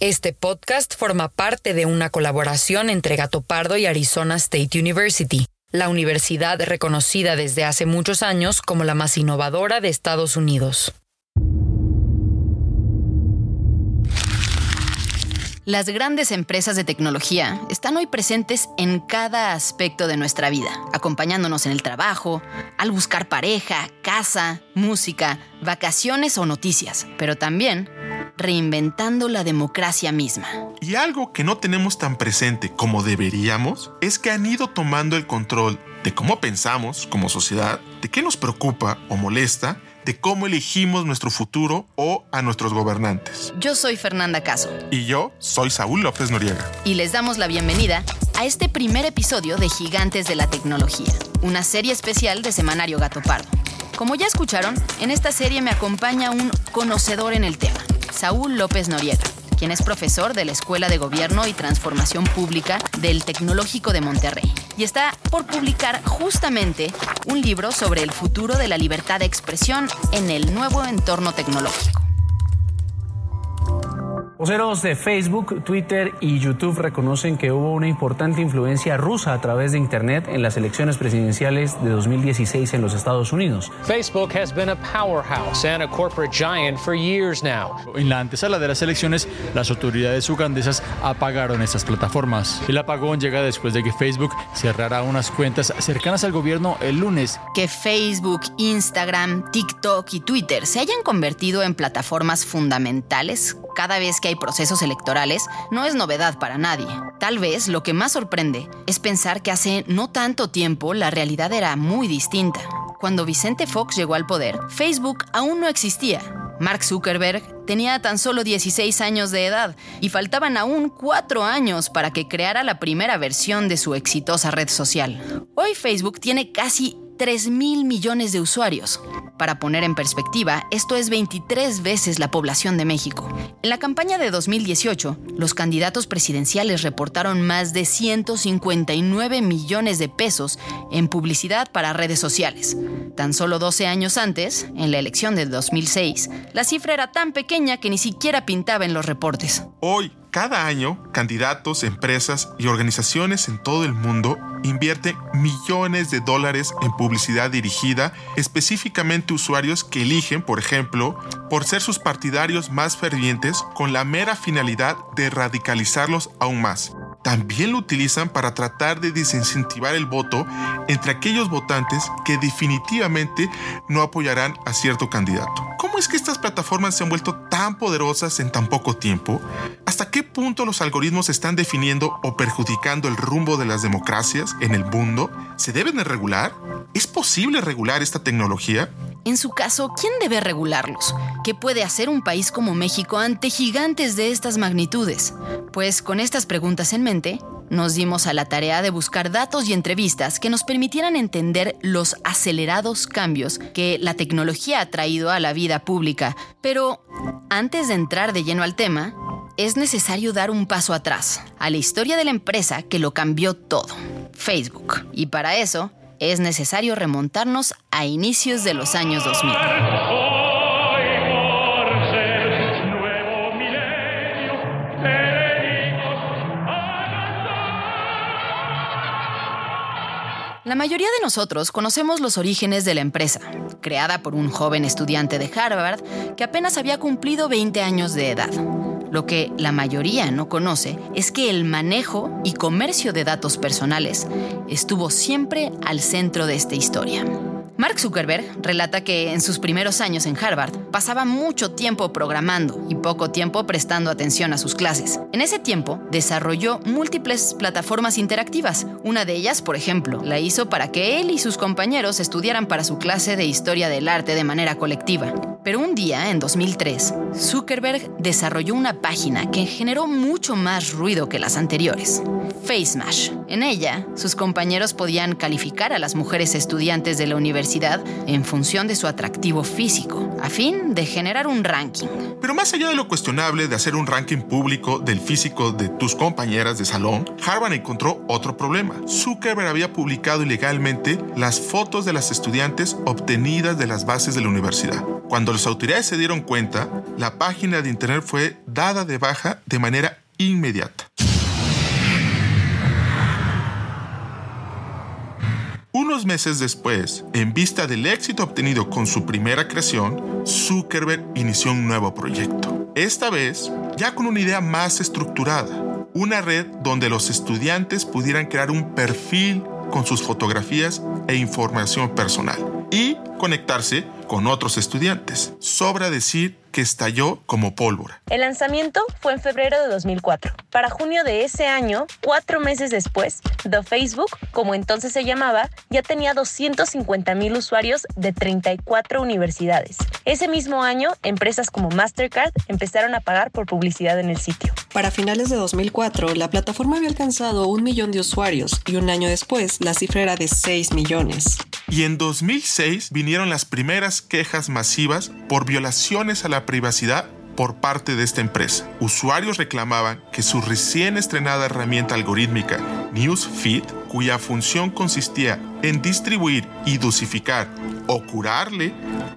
Este podcast forma parte de una colaboración entre Gato Pardo y Arizona State University, la universidad reconocida desde hace muchos años como la más innovadora de Estados Unidos. Las grandes empresas de tecnología están hoy presentes en cada aspecto de nuestra vida, acompañándonos en el trabajo, al buscar pareja, casa, música, vacaciones o noticias, pero también reinventando la democracia misma. Y algo que no tenemos tan presente como deberíamos es que han ido tomando el control de cómo pensamos como sociedad, de qué nos preocupa o molesta, de cómo elegimos nuestro futuro o a nuestros gobernantes. Yo soy Fernanda Caso. Y yo soy Saúl López Noriega. Y les damos la bienvenida a este primer episodio de Gigantes de la Tecnología, una serie especial de Semanario Gato Pardo. Como ya escucharon, en esta serie me acompaña un conocedor en el tema, Saúl López Noriega, quien es profesor de la Escuela de Gobierno y Transformación Pública del Tecnológico de Monterrey. Y está por publicar justamente un libro sobre el futuro de la libertad de expresión en el nuevo entorno tecnológico. Voceros de Facebook, Twitter y YouTube reconocen que hubo una importante influencia rusa a través de Internet en las elecciones presidenciales de 2016 en los Estados Unidos. Facebook has been a powerhouse and a corporate giant for years now. En la antesala de las elecciones, las autoridades ugandesas apagaron estas plataformas. El apagón llega después de que Facebook cerrara unas cuentas cercanas al gobierno el lunes. Que Facebook, Instagram, TikTok y Twitter se hayan convertido en plataformas fundamentales cada vez que hay procesos electorales no es novedad para nadie. Tal vez lo que más sorprende es pensar que hace no tanto tiempo la realidad era muy distinta. Cuando Vicente Fox llegó al poder, Facebook aún no existía. Mark Zuckerberg tenía tan solo 16 años de edad y faltaban aún 4 años para que creara la primera versión de su exitosa red social. Hoy Facebook tiene casi 3 mil millones de usuarios. Para poner en perspectiva, esto es 23 veces la población de México. En la campaña de 2018, los candidatos presidenciales reportaron más de 159 millones de pesos en publicidad para redes sociales. Tan solo 12 años antes, en la elección de 2006, la cifra era tan pequeña que ni siquiera pintaba en los reportes. Hoy, cada año, candidatos, empresas y organizaciones en todo el mundo invierten millones de dólares en publicidad dirigida específicamente a usuarios que eligen, por ejemplo, por ser sus partidarios más fervientes con la mera finalidad de radicalizarlos aún más. También lo utilizan para tratar de desincentivar el voto entre aquellos votantes que definitivamente no apoyarán a cierto candidato. ¿Cómo es que estas plataformas se han vuelto tan poderosas en tan poco tiempo? ¿Hasta qué punto los algoritmos están definiendo o perjudicando el rumbo de las democracias en el mundo? ¿Se deben de regular? ¿Es posible regular esta tecnología? En su caso, ¿quién debe regularlos? ¿Qué puede hacer un país como México ante gigantes de estas magnitudes? Pues con estas preguntas en mente, nos dimos a la tarea de buscar datos y entrevistas que nos permitieran entender los acelerados cambios que la tecnología ha traído a la vida pública. Pero antes de entrar de lleno al tema, es necesario dar un paso atrás, a la historia de la empresa que lo cambió todo, Facebook. Y para eso, es necesario remontarnos a inicios de los años 2000. La mayoría de nosotros conocemos los orígenes de la empresa, creada por un joven estudiante de Harvard que apenas había cumplido 20 años de edad. Lo que la mayoría no conoce es que el manejo y comercio de datos personales estuvo siempre al centro de esta historia. Mark Zuckerberg relata que en sus primeros años en Harvard pasaba mucho tiempo programando y poco tiempo prestando atención a sus clases. En ese tiempo desarrolló múltiples plataformas interactivas. Una de ellas, por ejemplo, la hizo para que él y sus compañeros estudiaran para su clase de historia del arte de manera colectiva. Pero un día, en 2003, Zuckerberg desarrolló una página que generó mucho más ruido que las anteriores, FaceMash. En ella, sus compañeros podían calificar a las mujeres estudiantes de la universidad en función de su atractivo físico, a fin de generar un ranking. Pero más allá de lo cuestionable de hacer un ranking público del físico de tus compañeras de salón, Harvard encontró otro problema. Zuckerberg había publicado ilegalmente las fotos de las estudiantes obtenidas de las bases de la universidad. Cuando las autoridades se dieron cuenta, la página de internet fue dada de baja de manera inmediata. Unos meses después, en vista del éxito obtenido con su primera creación, Zuckerberg inició un nuevo proyecto. Esta vez, ya con una idea más estructurada, una red donde los estudiantes pudieran crear un perfil con sus fotografías e información personal y conectarse con otros estudiantes. Sobra decir que estalló como pólvora. El lanzamiento fue en febrero de 2004. Para junio de ese año, cuatro meses después, The Facebook, como entonces se llamaba, ya tenía 250 mil usuarios de 34 universidades. Ese mismo año, empresas como Mastercard empezaron a pagar por publicidad en el sitio. Para finales de 2004, la plataforma había alcanzado un millón de usuarios y un año después la cifra era de 6 millones. Y en 2006 vinieron las primeras quejas masivas por violaciones a la privacidad por parte de esta empresa. Usuarios reclamaban que su recién estrenada herramienta algorítmica Newsfeed, cuya función consistía en distribuir y dosificar o curarle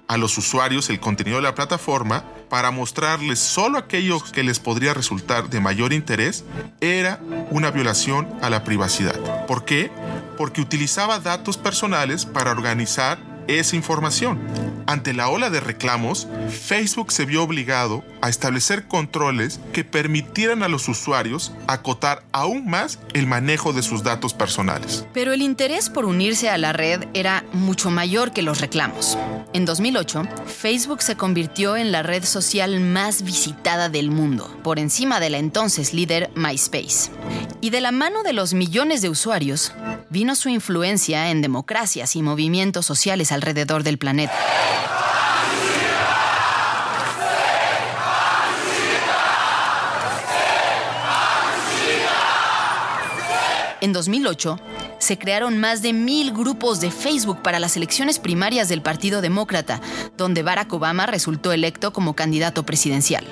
a los usuarios el contenido de la plataforma para mostrarles solo aquello que les podría resultar de mayor interés, era una violación a la privacidad. ¿Por qué? Porque utilizaba datos personales para organizar esa información. Ante la ola de reclamos, Facebook se vio obligado a establecer controles que permitieran a los usuarios acotar aún más el manejo de sus datos personales. Pero el interés por unirse a la red era mucho mayor que los reclamos. En 2008, Facebook se convirtió en la red social más visitada del mundo, por encima de la entonces líder MySpace. Y de la mano de los millones de usuarios, vino su influencia en democracias y movimientos sociales alrededor del planeta. En 2008, se crearon más de mil grupos de Facebook para las elecciones primarias del Partido Demócrata, donde Barack Obama resultó electo como candidato presidencial.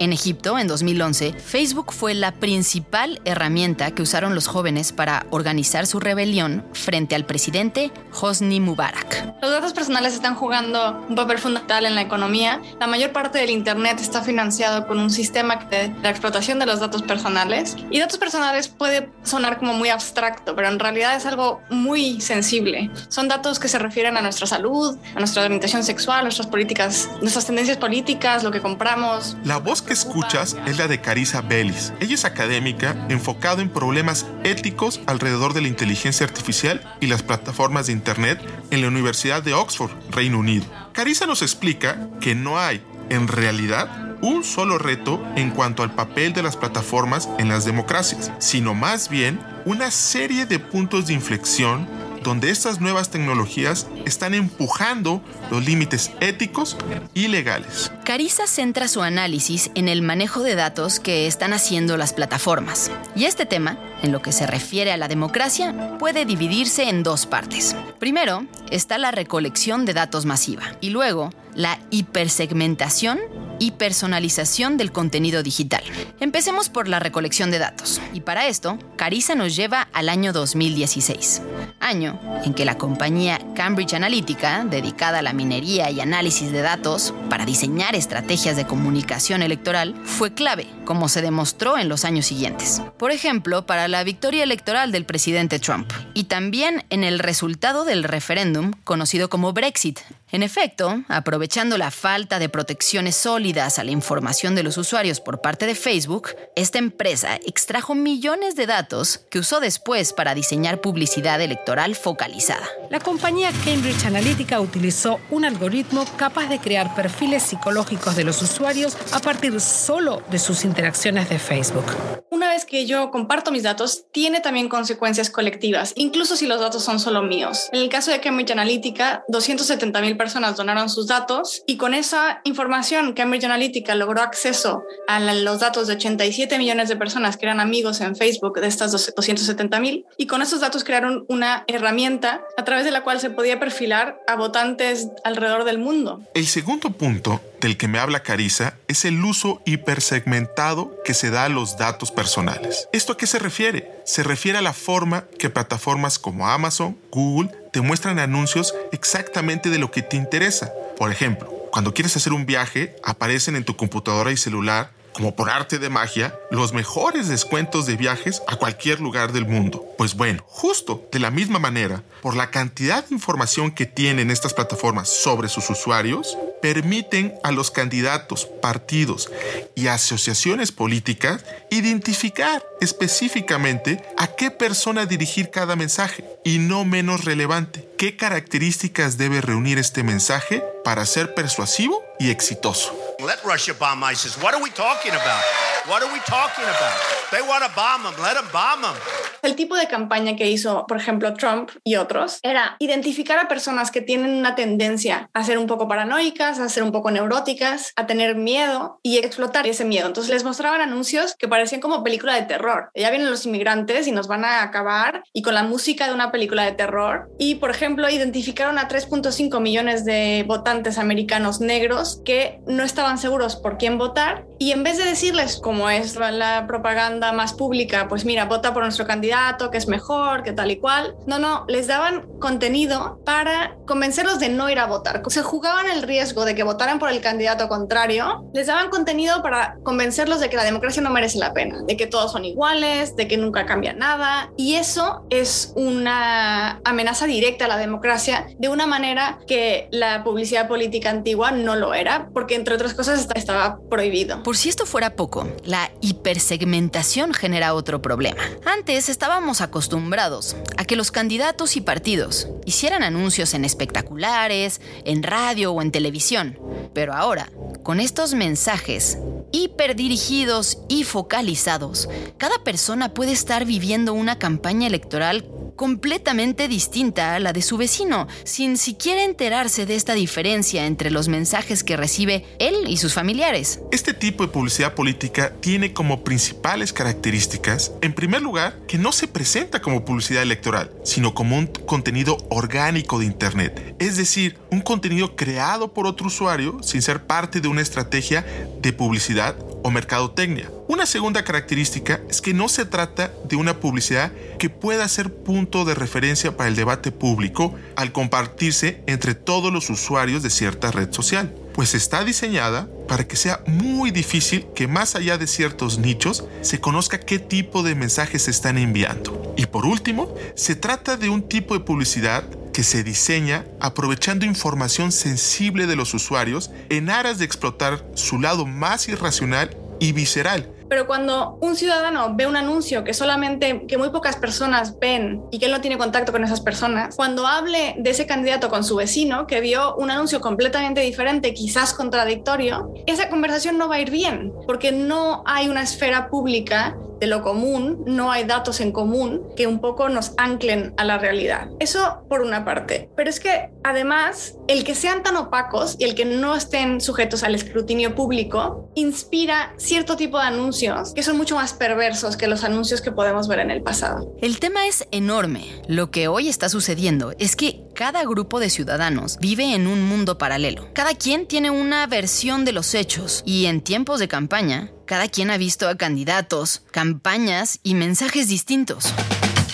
En Egipto, en 2011, Facebook fue la principal herramienta que usaron los jóvenes para organizar su rebelión frente al presidente Hosni Mubarak. Los datos personales están jugando un papel fundamental en la economía. La mayor parte del Internet está financiado con un sistema de la explotación de los datos personales. Y datos personales puede sonar como muy abstracto, pero en realidad es algo muy sensible. Son datos que se refieren a nuestra salud, a nuestra orientación sexual, nuestras políticas, nuestras tendencias políticas, lo que compramos. La voz que escuchas es la de Carissa Bellis. Ella es académica enfocada en problemas éticos alrededor de la inteligencia artificial y las plataformas de Internet en la Universidad de Oxford, Reino Unido. Carissa nos explica que no hay, en realidad, un solo reto en cuanto al papel de las plataformas en las democracias, sino más bien una serie de puntos de inflexión donde estas nuevas tecnologías están empujando los límites éticos y legales. Carissa centra su análisis en el manejo de datos que están haciendo las plataformas. Y este tema, en lo que se refiere a la democracia, puede dividirse en dos partes. Primero está la recolección de datos masiva y luego la hipersegmentación y personalización del contenido digital. Empecemos por la recolección de datos. Y para esto, Carissa nos lleva al año 2016, año en que la compañía Cambridge Analytica, dedicada a la minería y análisis de datos para diseñar estrategias de comunicación electoral, fue clave, como se demostró en los años siguientes. Por ejemplo, para la victoria electoral del presidente Trump y también en el resultado del referéndum conocido como Brexit en efecto, aprovechando la falta de protecciones sólidas a la información de los usuarios por parte de Facebook, esta empresa extrajo millones de datos que usó después para diseñar publicidad electoral focalizada. La compañía Cambridge Analytica utilizó un algoritmo capaz de crear perfiles psicológicos de los usuarios a partir solo de sus interacciones de Facebook. una vez que yo comparto mis datos, tiene también consecuencias colectivas, incluso si los datos son solo míos. En el caso de Cambridge Analytica, 270 mil personas donaron sus datos y con esa información Cambridge Analytica logró acceso a los datos de 87 millones de personas que eran amigos en Facebook de estas 270 mil y con esos datos crearon una herramienta a través de la cual se podía perfilar a votantes alrededor del mundo. El segundo punto del que me habla Carissa es el uso hipersegmentado que se da a los datos personales. ¿Esto a qué se refiere? Se refiere a la forma que plataformas como Amazon, Google, te muestran anuncios exactamente de lo que te interesa. Por ejemplo, cuando quieres hacer un viaje, aparecen en tu computadora y celular como por arte de magia, los mejores descuentos de viajes a cualquier lugar del mundo. Pues bueno, justo de la misma manera, por la cantidad de información que tienen estas plataformas sobre sus usuarios, permiten a los candidatos, partidos y asociaciones políticas identificar específicamente a qué persona dirigir cada mensaje y no menos relevante, qué características debe reunir este mensaje para ser persuasivo y exitoso. Let Russia bomb ISIS. What are we talking about? What are we talking about? They want to bomb them. Let them bomb them. El tipo de campaña que hizo, por ejemplo, Trump y otros era identificar a personas que tienen una tendencia a ser un poco paranoicas, a ser un poco neuróticas, a tener miedo y explotar ese miedo. Entonces les mostraban anuncios que parecían como película de terror. Ya vienen los inmigrantes y nos van a acabar y con la música de una película de terror. Y, por ejemplo, identificaron a 3.5 millones de votantes americanos negros que no estaban seguros por quién votar y en vez de decirles, como es la propaganda más pública, pues mira, vota por nuestro candidato, que es mejor, que tal y cual, no, no, les daban contenido para convencerlos de no ir a votar. Se jugaban el riesgo de que votaran por el candidato contrario, les daban contenido para convencerlos de que la democracia no merece la pena, de que todos son iguales, de que nunca cambia nada. Y eso es una amenaza directa a la democracia de una manera que la publicidad política antigua no lo era, porque entre otras cosas estaba prohibido. Por si esto fuera poco, la hipersegmentación genera otro problema. Antes estábamos acostumbrados a que los candidatos y partidos hicieran anuncios en espectaculares, en radio o en televisión. Pero ahora, con estos mensajes hiperdirigidos y focalizados, cada persona puede estar viviendo una campaña electoral completamente distinta a la de su vecino, sin siquiera enterarse de esta diferencia entre los mensajes que recibe él y sus familiares. Este tipo de publicidad política tiene como principales características, en primer lugar, que no se presenta como publicidad electoral, sino como un contenido orgánico de Internet, es decir, un contenido creado por otro usuario sin ser parte de una estrategia de publicidad o mercadotecnia. Una segunda característica es que no se trata de una publicidad que pueda ser punto de referencia para el debate público al compartirse entre todos los usuarios de cierta red social, pues está diseñada para que sea muy difícil que más allá de ciertos nichos se conozca qué tipo de mensajes se están enviando. Y por último, se trata de un tipo de publicidad que se diseña aprovechando información sensible de los usuarios en aras de explotar su lado más irracional y visceral. Pero cuando un ciudadano ve un anuncio que solamente, que muy pocas personas ven y que él no tiene contacto con esas personas, cuando hable de ese candidato con su vecino que vio un anuncio completamente diferente, quizás contradictorio, esa conversación no va a ir bien, porque no hay una esfera pública de lo común, no hay datos en común que un poco nos anclen a la realidad. Eso por una parte. Pero es que además el que sean tan opacos y el que no estén sujetos al escrutinio público inspira cierto tipo de anuncios que son mucho más perversos que los anuncios que podemos ver en el pasado. El tema es enorme. Lo que hoy está sucediendo es que cada grupo de ciudadanos vive en un mundo paralelo. Cada quien tiene una versión de los hechos y en tiempos de campaña, cada quien ha visto a candidatos, campañas y mensajes distintos.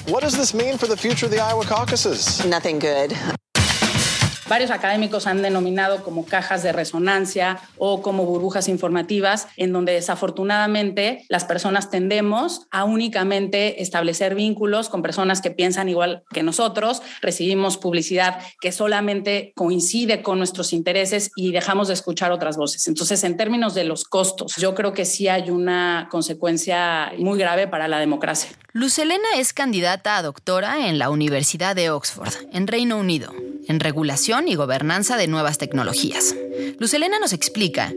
What does this mean for the future of the Iowa caucuses? Nothing good. Varios académicos han denominado como cajas de resonancia o como burbujas informativas, en donde desafortunadamente las personas tendemos a únicamente establecer vínculos con personas que piensan igual que nosotros, recibimos publicidad que solamente coincide con nuestros intereses y dejamos de escuchar otras voces. Entonces, en términos de los costos, yo creo que sí hay una consecuencia muy grave para la democracia. Luz Elena es candidata a doctora en la Universidad de Oxford, en Reino Unido, en regulación y gobernanza de nuevas tecnologías. Luz Elena nos explica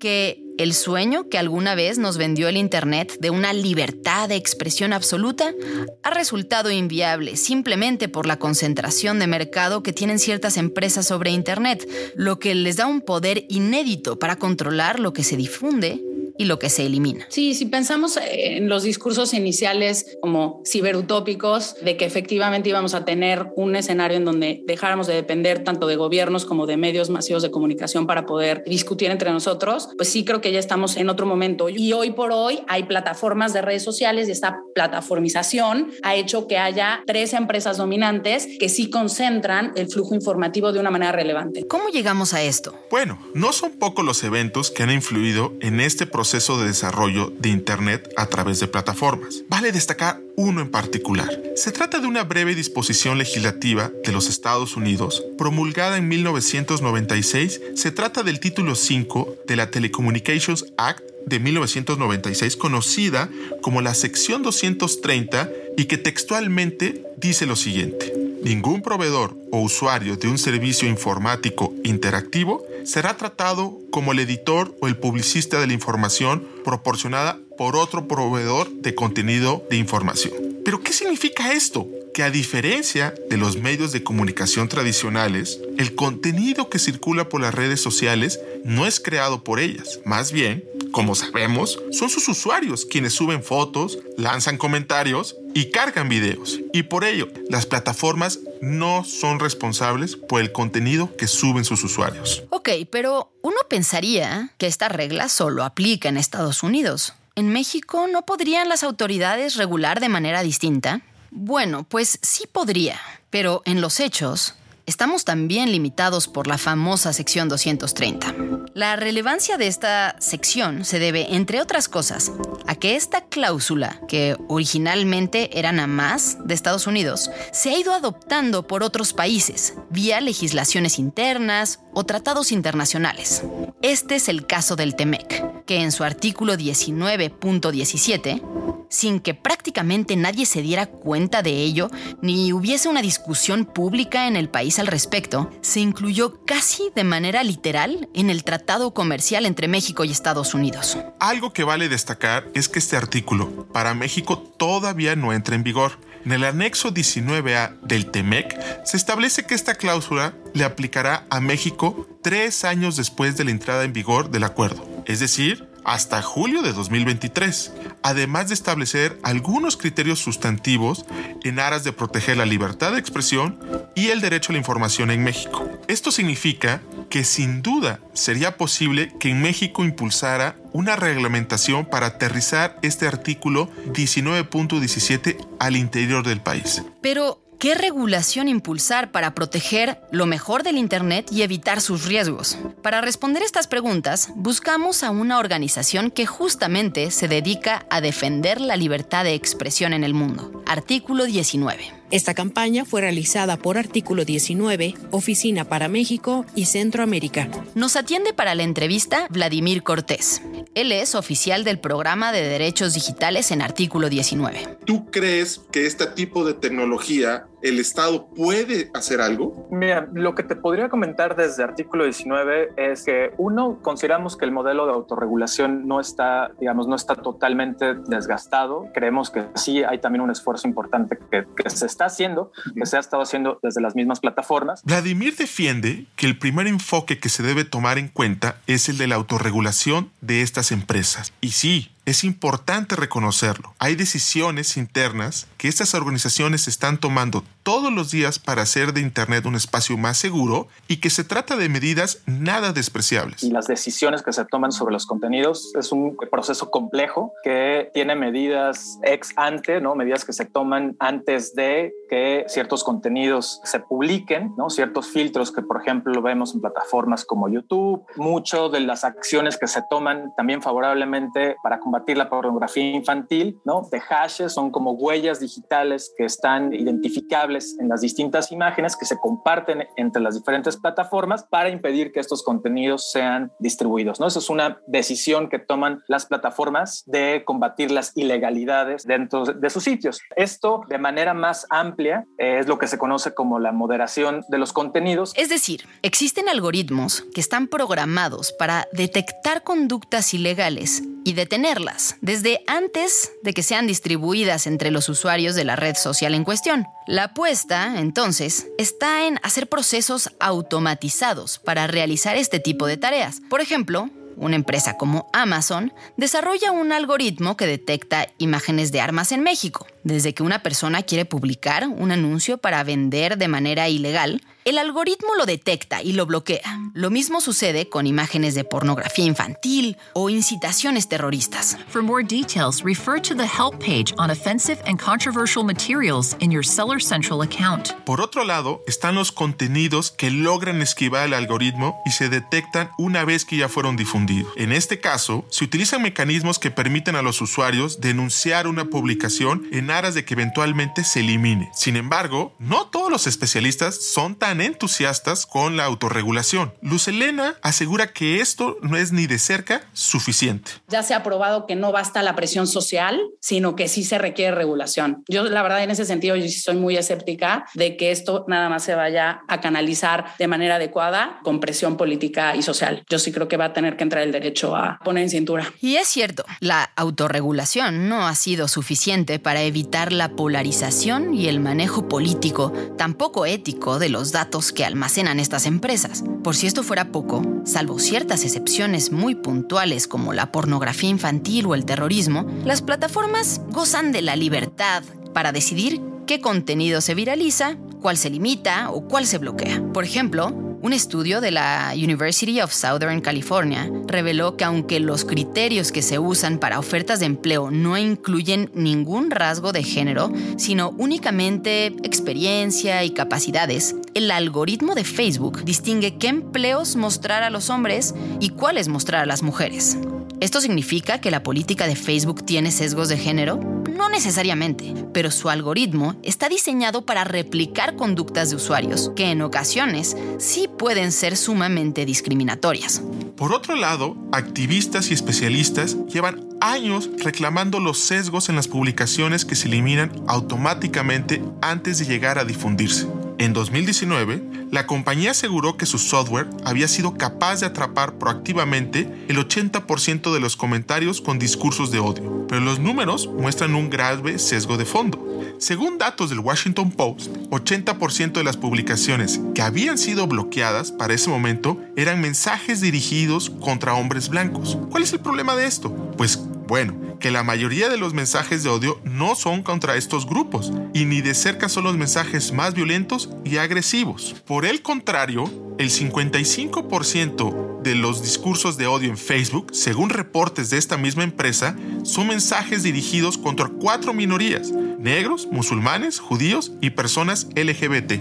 que El sueño que alguna vez nos vendió el Internet de una libertad de expresión absoluta ha resultado inviable simplemente por la concentración de mercado que tienen ciertas empresas sobre Internet, lo que les da un poder inédito para controlar lo que se difunde y lo que se elimina. Sí, si pensamos en los discursos iniciales como ciberutópicos, de que efectivamente íbamos a tener un escenario en donde dejáramos de depender tanto de gobiernos como de medios masivos de comunicación para poder discutir entre nosotros, pues sí creo que ya estamos en otro momento. Y hoy por hoy hay plataformas de redes sociales y esta plataformización ha hecho que haya tres empresas dominantes que sí concentran el flujo informativo de una manera relevante. ¿Cómo llegamos a esto? Bueno, no son pocos los eventos que han influido en este proceso proceso de desarrollo de Internet a través de plataformas. Vale destacar uno en particular. Se trata de una breve disposición legislativa de los Estados Unidos, promulgada en 1996. Se trata del título 5 de la Telecommunications Act de 1996, conocida como la sección 230 y que textualmente dice lo siguiente. Ningún proveedor o usuario de un servicio informático interactivo será tratado como el editor o el publicista de la información proporcionada por otro proveedor de contenido de información. ¿Pero qué significa esto? Que a diferencia de los medios de comunicación tradicionales, el contenido que circula por las redes sociales no es creado por ellas. Más bien, como sabemos, son sus usuarios quienes suben fotos, lanzan comentarios y cargan videos. Y por ello, las plataformas no son responsables por el contenido que suben sus usuarios. Ok, pero uno pensaría que esta regla solo aplica en Estados Unidos. ¿En México no podrían las autoridades regular de manera distinta? Bueno, pues sí podría, pero en los hechos, estamos también limitados por la famosa sección 230. La relevancia de esta sección se debe, entre otras cosas, a que esta cláusula, que originalmente era nada más de Estados Unidos, se ha ido adoptando por otros países, vía legislaciones internas o tratados internacionales. Este es el caso del TEMEC, que en su artículo 19.17 sin que prácticamente nadie se diera cuenta de ello ni hubiese una discusión pública en el país al respecto, se incluyó casi de manera literal en el tratado comercial entre México y Estados Unidos. Algo que vale destacar es que este artículo para México todavía no entra en vigor. En el anexo 19A del TEMEC se establece que esta cláusula le aplicará a México tres años después de la entrada en vigor del acuerdo, es decir, hasta julio de 2023, además de establecer algunos criterios sustantivos en aras de proteger la libertad de expresión y el derecho a la información en México. Esto significa que sin duda sería posible que en México impulsara una reglamentación para aterrizar este artículo 19.17 al interior del país. Pero, ¿Qué regulación impulsar para proteger lo mejor del Internet y evitar sus riesgos? Para responder estas preguntas, buscamos a una organización que justamente se dedica a defender la libertad de expresión en el mundo. Artículo 19. Esta campaña fue realizada por Artículo 19, Oficina para México y Centroamérica. Nos atiende para la entrevista Vladimir Cortés. Él es oficial del programa de derechos digitales en Artículo 19. ¿Tú crees que este tipo de tecnología el Estado puede hacer algo? Mira, lo que te podría comentar desde artículo 19 es que uno, consideramos que el modelo de autorregulación no está, digamos, no está totalmente desgastado. Creemos que sí hay también un esfuerzo importante que, que se está haciendo, que se ha estado haciendo desde las mismas plataformas. Vladimir defiende que el primer enfoque que se debe tomar en cuenta es el de la autorregulación de estas empresas. Y sí, es importante reconocerlo. Hay decisiones internas que estas organizaciones están tomando todos los días para hacer de Internet un espacio más seguro y que se trata de medidas nada despreciables. Y las decisiones que se toman sobre los contenidos es un proceso complejo que tiene medidas ex ante, ¿no? medidas que se toman antes de que ciertos contenidos se publiquen, ¿no? ciertos filtros que por ejemplo vemos en plataformas como YouTube, mucho de las acciones que se toman también favorablemente para combatir la pornografía infantil, ¿no? De hashes son como huellas digitales que están identificables en las distintas imágenes que se comparten entre las diferentes plataformas para impedir que estos contenidos sean distribuidos. ¿no? Esa es una decisión que toman las plataformas de combatir las ilegalidades dentro de sus sitios. Esto de manera más amplia es lo que se conoce como la moderación de los contenidos. Es decir, existen algoritmos que están programados para detectar conductas ilegales y detenerlas desde antes de que sean distribuidas entre los usuarios de la red social en cuestión. La apuesta, entonces, está en hacer procesos automatizados para realizar este tipo de tareas. Por ejemplo, una empresa como Amazon desarrolla un algoritmo que detecta imágenes de armas en México. Desde que una persona quiere publicar un anuncio para vender de manera ilegal, el algoritmo lo detecta y lo bloquea. Lo mismo sucede con imágenes de pornografía infantil o incitaciones terroristas. For more details, refer to the help page on offensive and controversial materials in your Seller Central account. Por otro lado, están los contenidos que logran esquivar el algoritmo y se detectan una vez que ya fueron difundidos. En este caso, se utilizan mecanismos que permiten a los usuarios denunciar una publicación en aras de que eventualmente se elimine. Sin embargo, no todos los especialistas son tan entusiastas con la autorregulación. Luz Elena asegura que esto no es ni de cerca suficiente. Ya se ha probado que no basta la presión social, sino que sí se requiere regulación. Yo la verdad en ese sentido yo soy muy escéptica de que esto nada más se vaya a canalizar de manera adecuada con presión política y social. Yo sí creo que va a tener que entrar el derecho a poner en cintura. Y es cierto, la autorregulación no ha sido suficiente para evitar la polarización y el manejo político, tampoco ético, de los datos que almacenan estas empresas. Por si esto fuera poco, salvo ciertas excepciones muy puntuales como la pornografía infantil o el terrorismo, las plataformas gozan de la libertad para decidir qué contenido se viraliza, cuál se limita o cuál se bloquea. Por ejemplo, un estudio de la University of Southern California reveló que aunque los criterios que se usan para ofertas de empleo no incluyen ningún rasgo de género, sino únicamente experiencia y capacidades, el algoritmo de Facebook distingue qué empleos mostrar a los hombres y cuáles mostrar a las mujeres. ¿Esto significa que la política de Facebook tiene sesgos de género? No necesariamente, pero su algoritmo está diseñado para replicar conductas de usuarios que en ocasiones sí pueden ser sumamente discriminatorias. Por otro lado, activistas y especialistas llevan años reclamando los sesgos en las publicaciones que se eliminan automáticamente antes de llegar a difundirse. En 2019, la compañía aseguró que su software había sido capaz de atrapar proactivamente el 80% de los comentarios con discursos de odio, pero los números muestran un grave sesgo de fondo. Según datos del Washington Post, 80% de las publicaciones que habían sido bloqueadas para ese momento eran mensajes dirigidos contra hombres blancos. ¿Cuál es el problema de esto? Pues bueno, que la mayoría de los mensajes de odio no son contra estos grupos y ni de cerca son los mensajes más violentos y agresivos. Por el contrario, el 55% de los discursos de odio en Facebook, según reportes de esta misma empresa, son mensajes dirigidos contra cuatro minorías, negros, musulmanes, judíos y personas LGBT.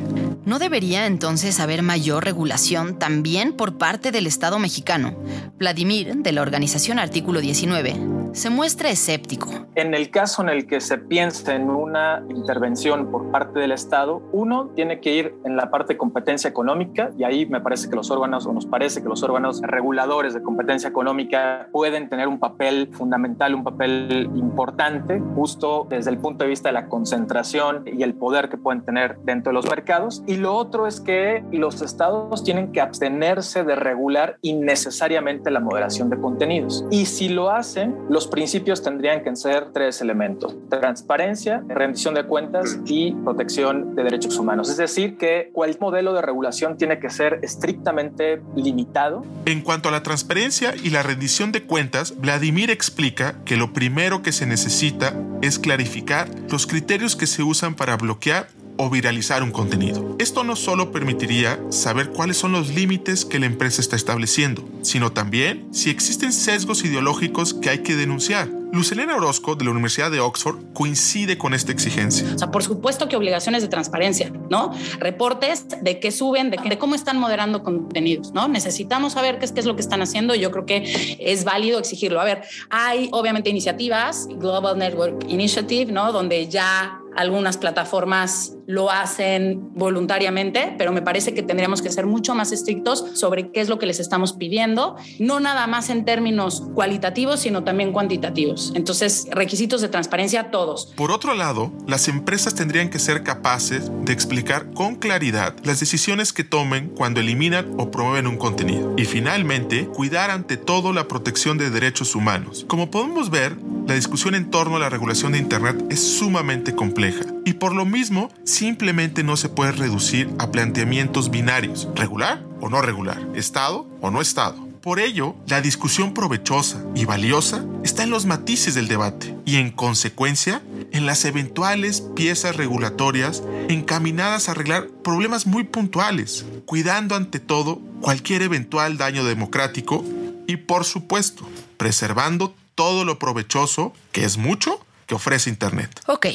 ¿No debería entonces haber mayor regulación también por parte del Estado mexicano? Vladimir, de la organización Artículo 19, se muestra escéptico. En el caso en el que se piensa en una intervención por parte del Estado, uno tiene que ir en la parte de competencia económica y ahí me parece que los órganos, o nos parece que los órganos reguladores de competencia económica pueden tener un papel fundamental, un papel importante, justo desde el punto de vista de la concentración y el poder que pueden tener dentro de los mercados. Y lo otro es que los estados tienen que abstenerse de regular innecesariamente la moderación de contenidos. Y si lo hacen, los principios tendrían que ser tres elementos, transparencia, rendición de cuentas y protección de derechos humanos. Es decir, que cualquier modelo de regulación tiene que ser estrictamente limitado. En cuanto a la transparencia y la rendición de cuentas, Vladimir explica que lo primero que se necesita es clarificar los criterios que se usan para bloquear o viralizar un contenido. Esto no solo permitiría saber cuáles son los límites que la empresa está estableciendo, sino también si existen sesgos ideológicos que hay que denunciar. Lucelena Orozco de la Universidad de Oxford coincide con esta exigencia. O sea, por supuesto que obligaciones de transparencia, ¿no? Reportes de qué suben, de, cómo están moderando contenidos, ¿no? Necesitamos saber qué es, qué es lo que están haciendo y yo creo que es válido exigirlo. A ver, hay obviamente iniciativas, Global Network Initiative, ¿no? Donde ya algunas plataformas lo hacen voluntariamente, pero me parece que tendríamos que ser mucho más estrictos sobre qué es lo que les estamos pidiendo, no nada más en términos cualitativos, sino también cuantitativos. Entonces, requisitos de transparencia todos. Por otro lado, las empresas tendrían que ser capaces de explicar con claridad las decisiones que tomen cuando eliminan o promueven un contenido. Y finalmente, cuidar ante todo la protección de derechos humanos. Como podemos ver, la discusión en torno a la regulación de Internet es sumamente compleja y por lo mismo simplemente no se puede reducir a planteamientos binarios, regular o no regular, estado o no estado. Por ello, la discusión provechosa y valiosa está en los matices del debate y en consecuencia en las eventuales piezas regulatorias encaminadas a arreglar problemas muy puntuales, cuidando ante todo cualquier eventual daño democrático y por supuesto preservando todo lo provechoso, que es mucho, que ofrece Internet. Ok,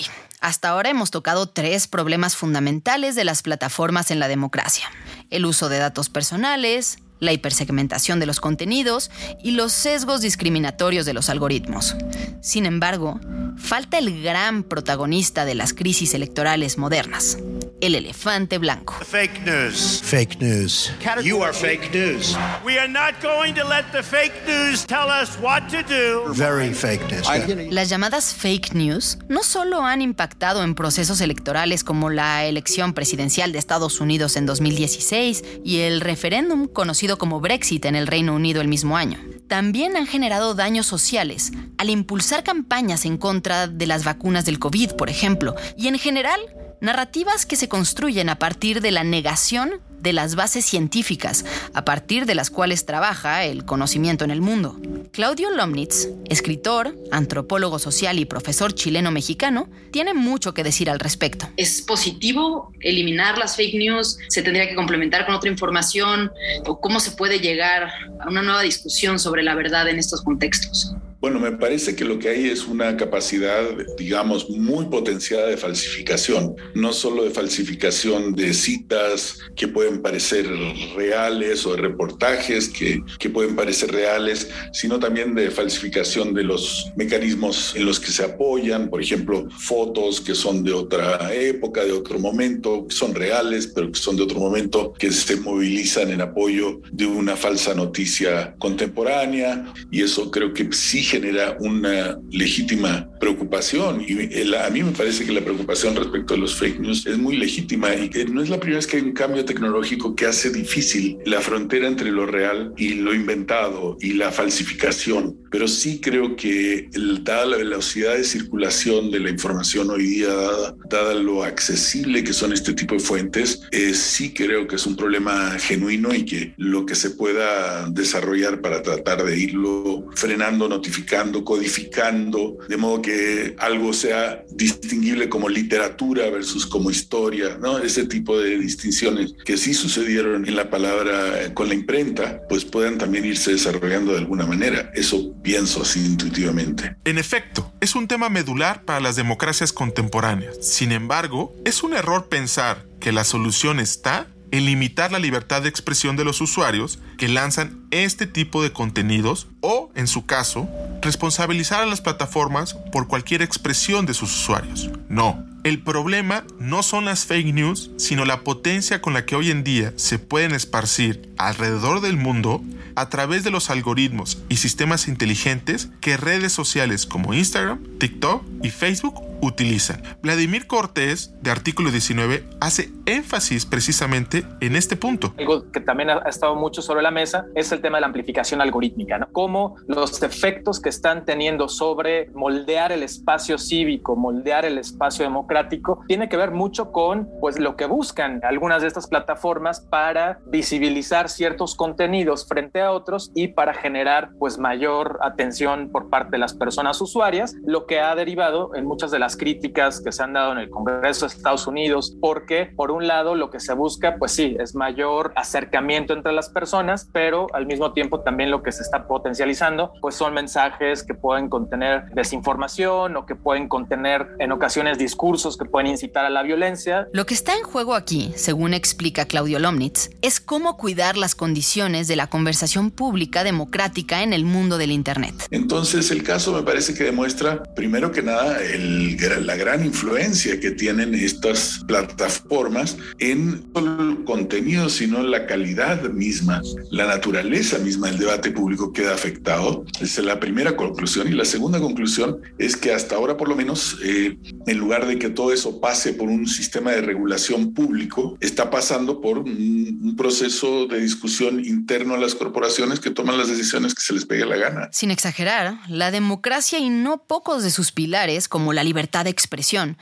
hasta ahora hemos tocado tres problemas fundamentales de las plataformas en la democracia. El uso de datos personales, la hipersegmentación de los contenidos y los sesgos discriminatorios de los algoritmos. Sin embargo, falta el gran protagonista de las crisis electorales modernas, el elefante blanco. Fake news. Fake news. You are fake news. We are not going to let the fake news tell us what to do. Very fake news. yeah. Las llamadas fake news no solo han impactado en procesos electorales como la elección presidencial de Estados Unidos en 2016 y el referéndum conocido como Brexit en el Reino Unido el mismo año. También han generado daños sociales al impulsar campañas en contra de las vacunas del COVID, por ejemplo, y en general narrativas que se construyen a partir de la negación de las bases científicas, a partir de las cuales trabaja el conocimiento en el mundo. Claudio Lomnitz, escritor, antropólogo social y profesor chileno-mexicano, tiene mucho que decir al respecto. ¿Es positivo eliminar las fake news? ¿Se tendría que complementar con otra información? ¿O cómo se puede llegar a una nueva discusión sobre la verdad en estos contextos? Bueno, me parece que lo que hay es una capacidad, digamos, muy potenciada de falsificación, no solo de falsificación de citas que pueden parecer reales o de reportajes que, que pueden parecer reales, sino también de falsificación de los mecanismos en los que se apoyan, por ejemplo, fotos que son de otra época, de otro momento, que son reales, pero que son de otro momento, que se movilizan en apoyo de una falsa noticia contemporánea, y eso creo que sí genera una legítima preocupación y el- a mí me parece que la preocupación respecto a los fake news es muy legítima y que no es la primera vez que hay un cambio tecnológico que hace difícil la frontera entre lo real y lo inventado y la falsificación. Pero sí creo que el- dada la velocidad de circulación de la información hoy día, dada, dada lo accesible que son este tipo de fuentes, eh, sí creo que es un problema genuino y que lo que se pueda desarrollar para tratar de irlo frenando, notificando, codificando, de modo que algo sea distinguible como literatura versus como historia, ¿no? Ese tipo de distinciones que sí sucedieron en la palabra con la imprenta, pues puedan también irse desarrollando de alguna manera. Eso pienso así intuitivamente. En efecto, es un tema medular para las democracias contemporáneas. Sin embargo, es un error pensar que la solución está en limitar la libertad de expresión de los usuarios que lanzan este tipo de contenidos o, en su caso, responsabilizar a las plataformas por cualquier expresión de sus usuarios. No, el problema no son las fake news, sino la potencia con la que hoy en día se pueden esparcir alrededor del mundo a través de los algoritmos y sistemas inteligentes que redes sociales como Instagram, TikTok y Facebook utilizan. Vladimir Cortés, de Artículo 19, hace énfasis precisamente en este punto. Algo que también ha, estado mucho sobre la mesa es el tema de la amplificación algorítmica, ¿no? Cómo los efectos que están teniendo sobre moldear el espacio cívico, moldear el espacio democrático, tiene que ver mucho con pues lo que buscan algunas de estas plataformas para visibilizar ciertos contenidos frente a otros y para generar pues mayor atención por parte de las personas usuarias, lo que ha derivado en muchas de las críticas que se han dado en el Congreso de Estados Unidos, porque por un lado lo que se busca, pues sí, es mayor acercamiento entre las personas, pero al mismo tiempo también lo que se está potencializando, pues son mensajes que pueden contener desinformación o que pueden contener en ocasiones discursos que pueden incitar a la violencia. Lo que está en juego aquí, según explica Claudio Lomnitz, es cómo cuidar las condiciones de la conversación pública democrática en el mundo del Internet. Entonces el caso me parece que demuestra, primero que nada, el la gran influencia que tienen estas plataformas en solo el contenido, sino en la calidad misma, la naturaleza misma del debate público queda afectado. Esa es la primera conclusión. Y la segunda conclusión es que hasta ahora, por lo menos, eh, en lugar de que todo eso pase por un sistema de regulación público, está pasando por un, un proceso de discusión interno a las corporaciones que toman las decisiones que se les pegue la gana. Sin exagerar, la democracia y no pocos de sus pilares, como la libertad de expresión,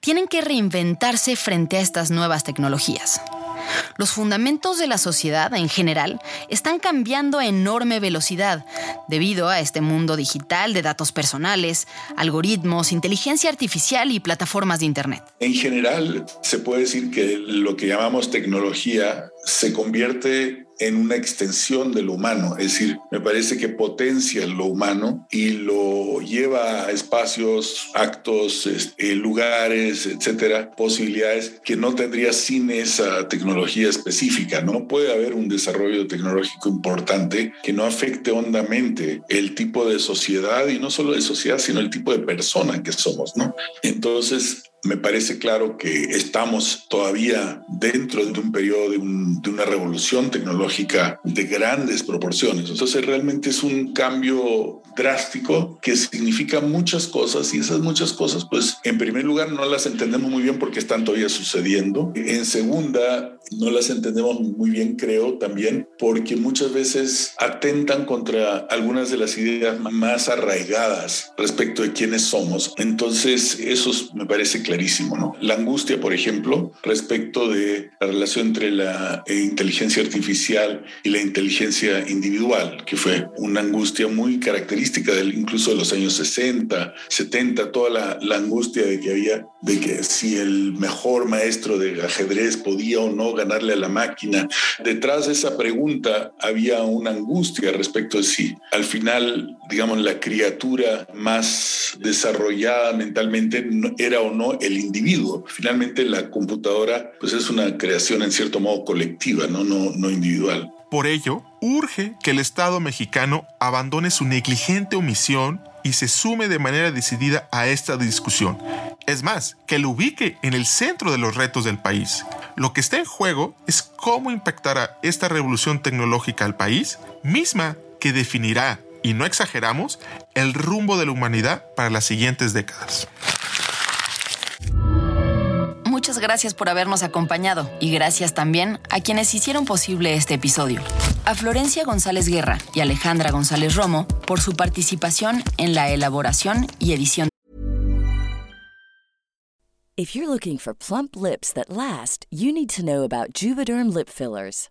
tienen que reinventarse frente a estas nuevas tecnologías. Los fundamentos de la sociedad en general están cambiando a enorme velocidad debido a este mundo digital de datos personales, algoritmos, inteligencia artificial y plataformas de Internet. En general, se puede decir que lo que llamamos tecnología se convierte en una extensión de lo humano, es decir, me parece que potencia lo humano y lo lleva a espacios, actos, este, lugares, etcétera, posibilidades que no tendría sin esa tecnología específica. No puede haber un desarrollo tecnológico importante que no afecte hondamente el tipo de sociedad y no solo de sociedad, sino el tipo de persona que somos, ¿no? Entonces, me parece claro que estamos todavía dentro de un periodo de, un, de, una revolución tecnológica de grandes proporciones. Entonces realmente es un cambio drástico que significa muchas cosas y esas muchas cosas pues en primer lugar no las entendemos muy bien porque están todavía sucediendo. En segunda no las entendemos muy bien creo también porque muchas veces atentan contra algunas de las ideas más arraigadas respecto de quiénes somos. Entonces eso me parece clarísimo. ¿no? La angustia, por ejemplo, respecto de la relación entre la inteligencia artificial y la inteligencia individual, que fue una angustia muy característica del, incluso de los años 60, 70, toda la, la angustia de que había, de que si el mejor maestro de ajedrez podía o no ganarle a la máquina. Detrás de esa pregunta había una angustia respecto de si al final, digamos, la criatura más desarrollada mentalmente era o no el individuo. Finalmente la computadora pues es una creación en cierto modo colectiva, no, no, no individual. Por ello, urge que el Estado mexicano abandone su negligente omisión y se sume de manera decidida a esta discusión. Es más, que lo ubique en el centro de los retos del país. Lo que está en juego es cómo impactará esta revolución tecnológica al país, misma que definirá, y no exageramos, el rumbo de la humanidad para las siguientes décadas. Muchas gracias por habernos acompañado y gracias también a quienes hicieron posible este episodio. A Florencia González Guerra y Alejandra González Romo por su participación en la elaboración y edición. If you're looking for plump lips that last, you need to know about Juvederm lip fillers.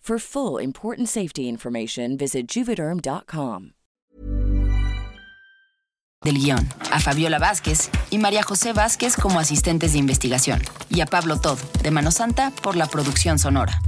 For full important safety information, visit juvederm.com. Del guion, a Fabiola Vázquez y María José Vázquez como asistentes de investigación, y a Pablo Todd, de Mano Santa, por la producción sonora.